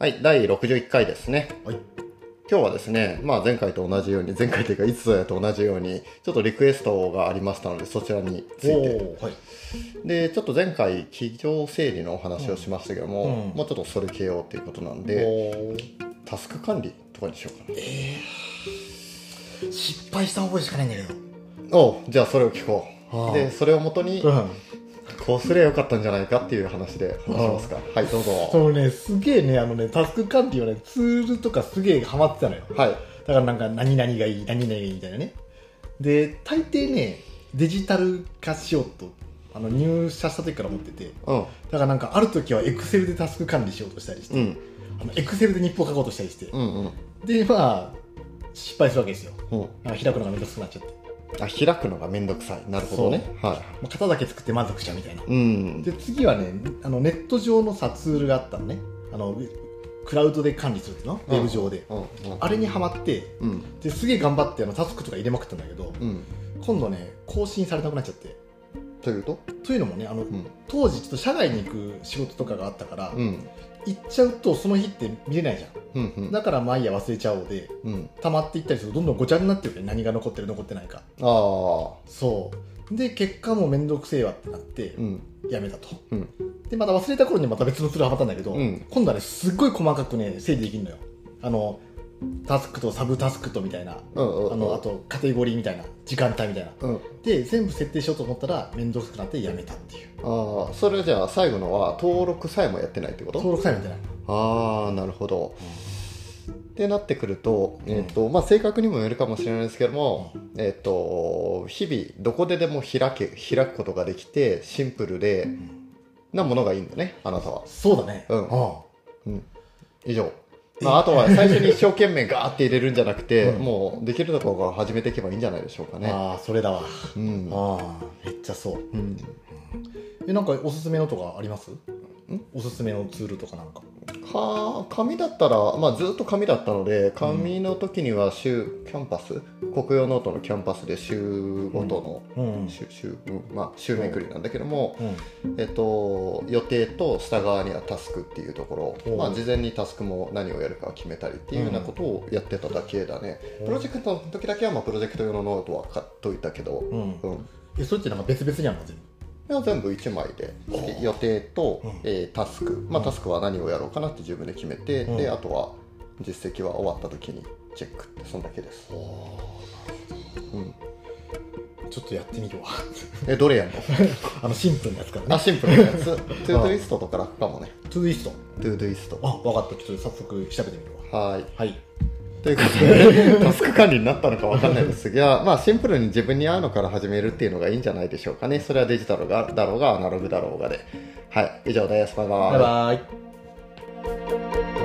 はい、第61回ですね。はい。今日はですね、まあ前回と同じように、前回というかいつぞやと同じように、ちょっとリクエストがありましたので、そちらについて。はい。で、ちょっと前回、企業整理のお話をしましたけども、うんもうちょっとそれ系よっていうことなんで、タスク管理とかにしようか失敗した覚えしかないんだけど。な。おうじゃあそれを聞こう。はあで、それをもとに、うん。こうすればよかったんじゃないかっていう話で話しますか。はい、どうぞ。そのね、すげえね、あのね、タスク管理はね、ツールとかすげえハマってたのよ。はい。だからなんか、何々がいい、何々がいいみたいなね。で、大抵ね、デジタル化しようと、あの、入社した時から思ってて、うん。だからなんか、ある時はエクセルでタスク管理しようとしたりして、うん。あのエクセルで日報書こうとしたりして、うんうん。で、まあ、失敗するわけですよ。うん。開くのがめんどくさくなっちゃって。あ、開くのがめんどくさい。なるほどね。はまあ、型だけ作って満足しちゃうみたいな。い。うん。で次はねあのネット上のさツールがあったのねあのクラウドで管理するっていうのウェブ上で、うん。うん。あれにはまってうん。ですげえ頑張ってあのタスクとか入れまくったんだけどうん。今度ね更新されなくなっちゃってというと？というのもねあの、うん。当時ちょっと社外に行く仕事とかがあったから、うん。行っちゃうとその日って見れないじゃうん。うんん。だから毎夜忘れちゃおうでうん。溜まっていったりするとどんどんごちゃになってるね何が残ってる残ってないかああ。そうで結果もうめんどくせえわってなってうん。やめたと、うん。でまた忘れた頃にまた別のツールハマったんだけど、うん今度はねすっごい細かくね整理できるのよあのタスクとサブタスクとみたいな、うん。うん。あのあとカテゴリーみたいな時間帯みたいなうん。で全部設定しようと思ったら面倒くさくなってやめたっていうああ、それじゃあ最後のは登録さえもやってないってこと？登録さえもやってないああ、なるほど。ってなってくると、えっ、と、まあ、性格にもよるかもしれないですけども、えっ、と、日々どこででも開け、開くことができて、シンプルで、なものがいいんだね、あなたは。そうだね。うん。あ以上。まあ、あとは最初に一生懸命ガーって入れるんじゃなくて、うん。もうできるところから始めていけばいいんじゃないでしょうかね。ああそれだわ。うん。ああめっちゃそう。うん、えなんかおすすめのとかあります？おすすめのツールとかなんかか紙だったら、まあ、ずっと紙だったので紙の時には週キャンパス？コクヨノートのキャンパスで週ごとの、うん。うん週週うんまあ、週めくりなんだけども、うん。えっと、予定と下側にはタスクっていうところ、うん。まあ、事前にタスクも何をやるか決めたりっていうようなことをやってただけだね、うん。プロジェクトの時だけは、まあ、プロジェクト用のノートは買っといたけど、うん。それってなんか別々にあるの全部いや全部1枚でお予定と、うん。えータスク、まあ、うん。タスクは何をやろうかなって自分で決めて、うん。であとは実績は終わった時にチェックってそんだけです、うん、ちょっとやってみるわ。えどれやんの？あのシンプルなやつからね。あシンプルなやつ。Todoist とか楽かもね。トゥーイスト。 Todoist。あ分かった。ちょっと早速調べてみるわ。はい。はいということでタスク管理になったのか分かんないですが、まあ、シンプルに自分に合うのから始めるっていうのがいいんじゃないでしょうかね。それはデジタルがだろうがアナログだろうがで。はい。以上です。バイバイ。バイバ